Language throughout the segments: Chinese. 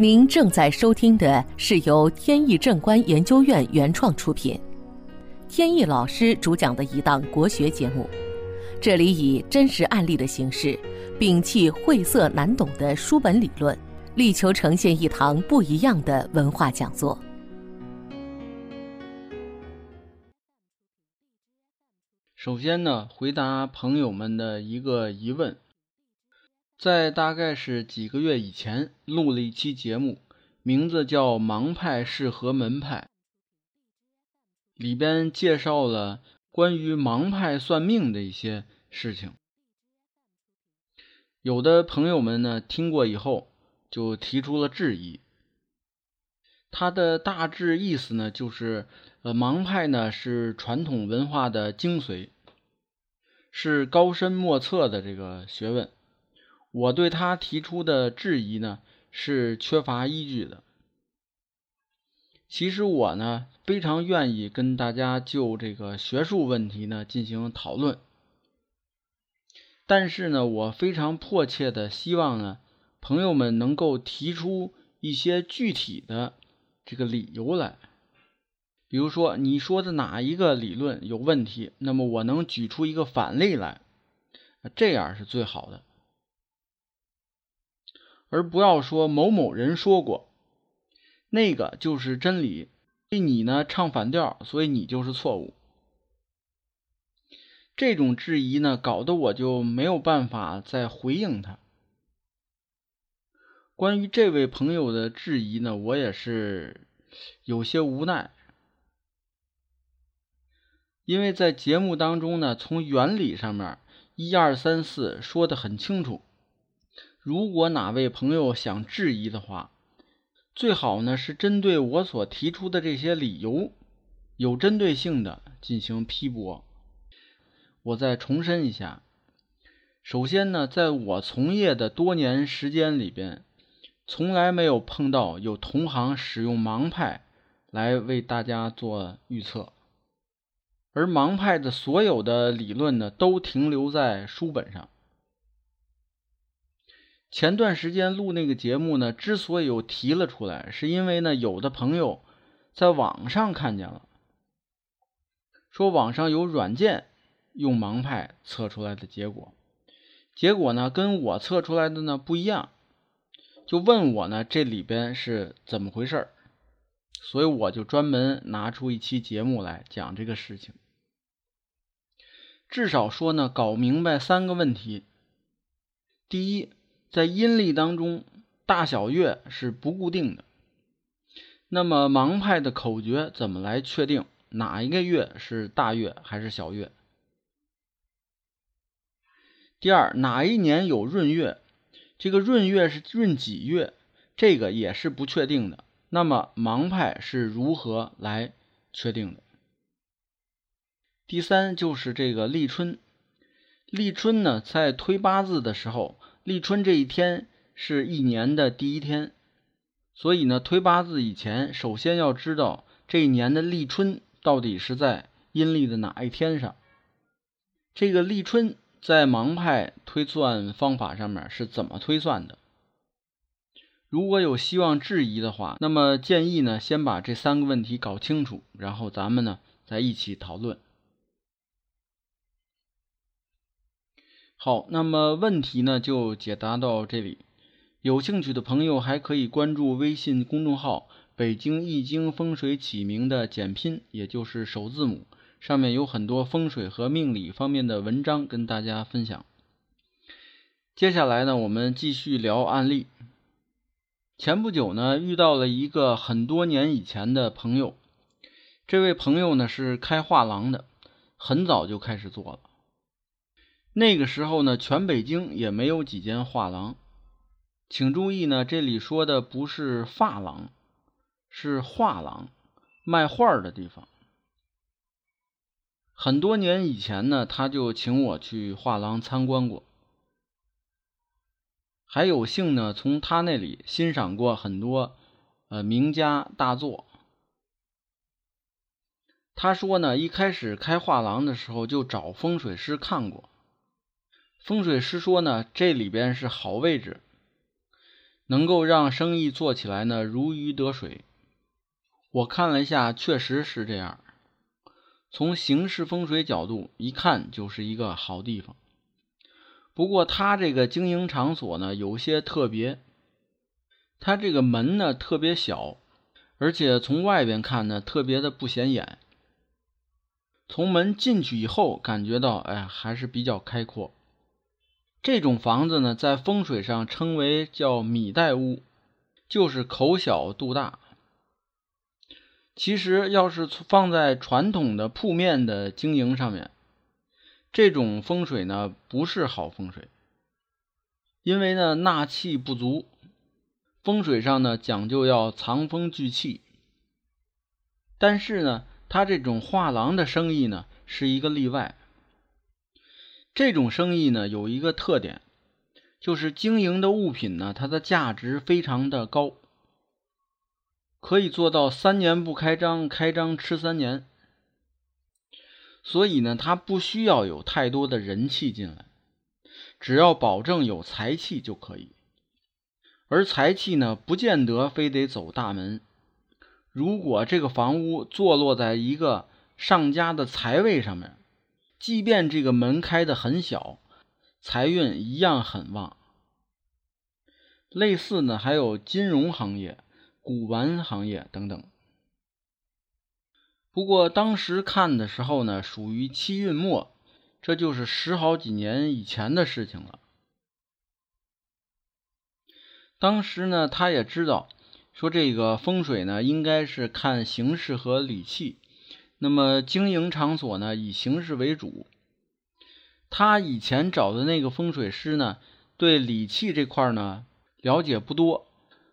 您正在收听的是由天意正观研究院原创出品，天意老师主讲的一档国学节目。这里以真实案例的形式，摒弃晦涩难懂的书本理论，力求呈现一堂不一样的文化讲座。首先呢，回答朋友们的一个疑问。在大概是几个月以前，录了一期节目，名字叫《盲派适合门派》，里边介绍了关于盲派算命的一些事情。有的朋友们呢听过以后，就提出了质疑。他的大致意思呢，就是呃，盲派呢是传统文化的精髓，是高深莫测的这个学问。我对他提出的质疑呢，是缺乏依据的。其实我呢，非常愿意跟大家就这个学术问题呢进行讨论，但是呢，我非常迫切的希望呢，朋友们能够提出一些具体的这个理由来。比如说，你说的哪一个理论有问题，那么我能举出一个反例来，这样是最好的。而不要说某某人说过，那个就是真理，你呢唱反调，所以你就是错误。这种质疑呢，搞得我就没有办法再回应他。关于这位朋友的质疑呢，我也是有些无奈，因为在节目当中呢，从原理上面一二三四说的很清楚。如果哪位朋友想质疑的话，最好呢是针对我所提出的这些理由，有针对性的进行批驳。我再重申一下，首先呢，在我从业的多年时间里边，从来没有碰到有同行使用盲派来为大家做预测，而盲派的所有的理论呢，都停留在书本上。前段时间录那个节目呢，之所以又提了出来，是因为呢，有的朋友在网上看见了，说网上有软件用盲派测出来的结果，结果呢跟我测出来的呢不一样，就问我呢这里边是怎么回事儿所以我就专门拿出一期节目来讲这个事情，至少说呢搞明白三个问题，第一。在阴历当中，大小月是不固定的。那么盲派的口诀怎么来确定哪一个月是大月还是小月？第二，哪一年有闰月？这个闰月是闰几月？这个也是不确定的。那么盲派是如何来确定的？第三就是这个立春，立春呢，在推八字的时候。立春这一天是一年的第一天，所以呢，推八字以前，首先要知道这一年的立春到底是在阴历的哪一天上。这个立春在盲派推算方法上面是怎么推算的？如果有希望质疑的话，那么建议呢，先把这三个问题搞清楚，然后咱们呢再一起讨论。好，那么问题呢就解答到这里。有兴趣的朋友还可以关注微信公众号“北京易经风水起名”的简拼，也就是首字母，上面有很多风水和命理方面的文章跟大家分享。接下来呢，我们继续聊案例。前不久呢，遇到了一个很多年以前的朋友，这位朋友呢是开画廊的，很早就开始做了。那个时候呢，全北京也没有几间画廊。请注意呢，这里说的不是发廊，是画廊，卖画的地方。很多年以前呢，他就请我去画廊参观过，还有幸呢，从他那里欣赏过很多呃名家大作。他说呢，一开始开画廊的时候就找风水师看过。风水师说呢，这里边是好位置，能够让生意做起来呢如鱼得水。我看了一下，确实是这样。从形式风水角度一看，就是一个好地方。不过它这个经营场所呢有些特别，它这个门呢特别小，而且从外边看呢特别的不显眼。从门进去以后，感觉到哎还是比较开阔。这种房子呢，在风水上称为叫米袋屋，就是口小肚大。其实要是放在传统的铺面的经营上面，这种风水呢不是好风水，因为呢纳气不足。风水上呢讲究要藏风聚气，但是呢，他这种画廊的生意呢是一个例外。这种生意呢有一个特点，就是经营的物品呢它的价值非常的高。可以做到三年不开张，开张吃三年。所以呢，它不需要有太多的人气进来，只要保证有财气就可以。而财气呢，不见得非得走大门。如果这个房屋坐落在一个上家的财位上面，即便这个门开的很小，财运一样很旺。类似呢，还有金融行业。古玩行业等等，不过当时看的时候呢，属于七运末，这就是十好几年以前的事情了。当时呢，他也知道说这个风水呢，应该是看形势和理气，那么经营场所呢，以形势为主。他以前找的那个风水师呢，对理气这块呢了解不多。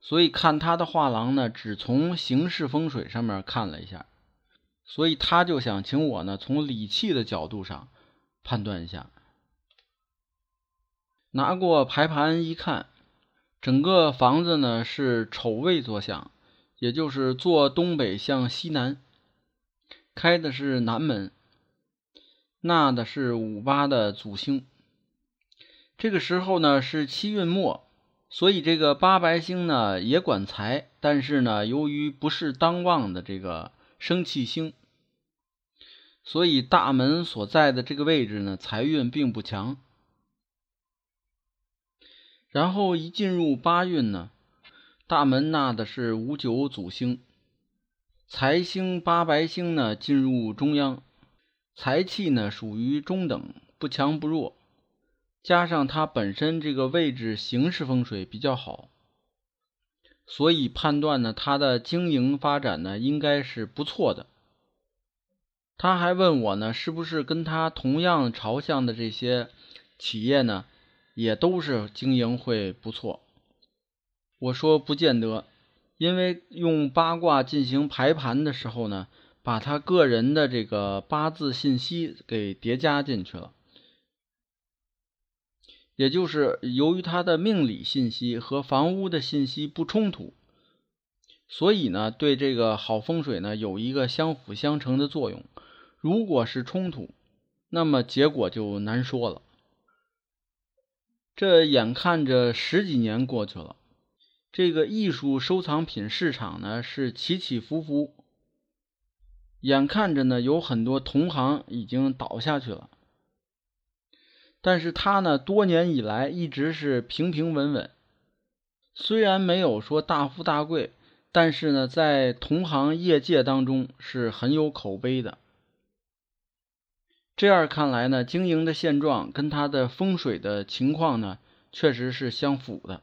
所以看他的画廊呢，只从形式风水上面看了一下，所以他就想请我呢从理气的角度上判断一下。拿过排盘一看，整个房子呢是丑位坐向，也就是坐东北向西南，开的是南门，纳的是五八的祖星。这个时候呢是七运末。所以这个八白星呢也管财，但是呢由于不是当旺的这个生气星，所以大门所在的这个位置呢财运并不强。然后一进入八运呢，大门纳的是五九祖星，财星八白星呢进入中央，财气呢属于中等，不强不弱。加上它本身这个位置形势风水比较好，所以判断呢，它的经营发展呢应该是不错的。他还问我呢，是不是跟他同样朝向的这些企业呢，也都是经营会不错？我说不见得，因为用八卦进行排盘的时候呢，把他个人的这个八字信息给叠加进去了。也就是由于他的命理信息和房屋的信息不冲突，所以呢，对这个好风水呢有一个相辅相成的作用。如果是冲突，那么结果就难说了。这眼看着十几年过去了，这个艺术收藏品市场呢是起起伏伏，眼看着呢有很多同行已经倒下去了。但是他呢，多年以来一直是平平稳稳，虽然没有说大富大贵，但是呢，在同行业界当中是很有口碑的。这样看来呢，经营的现状跟他的风水的情况呢，确实是相符的。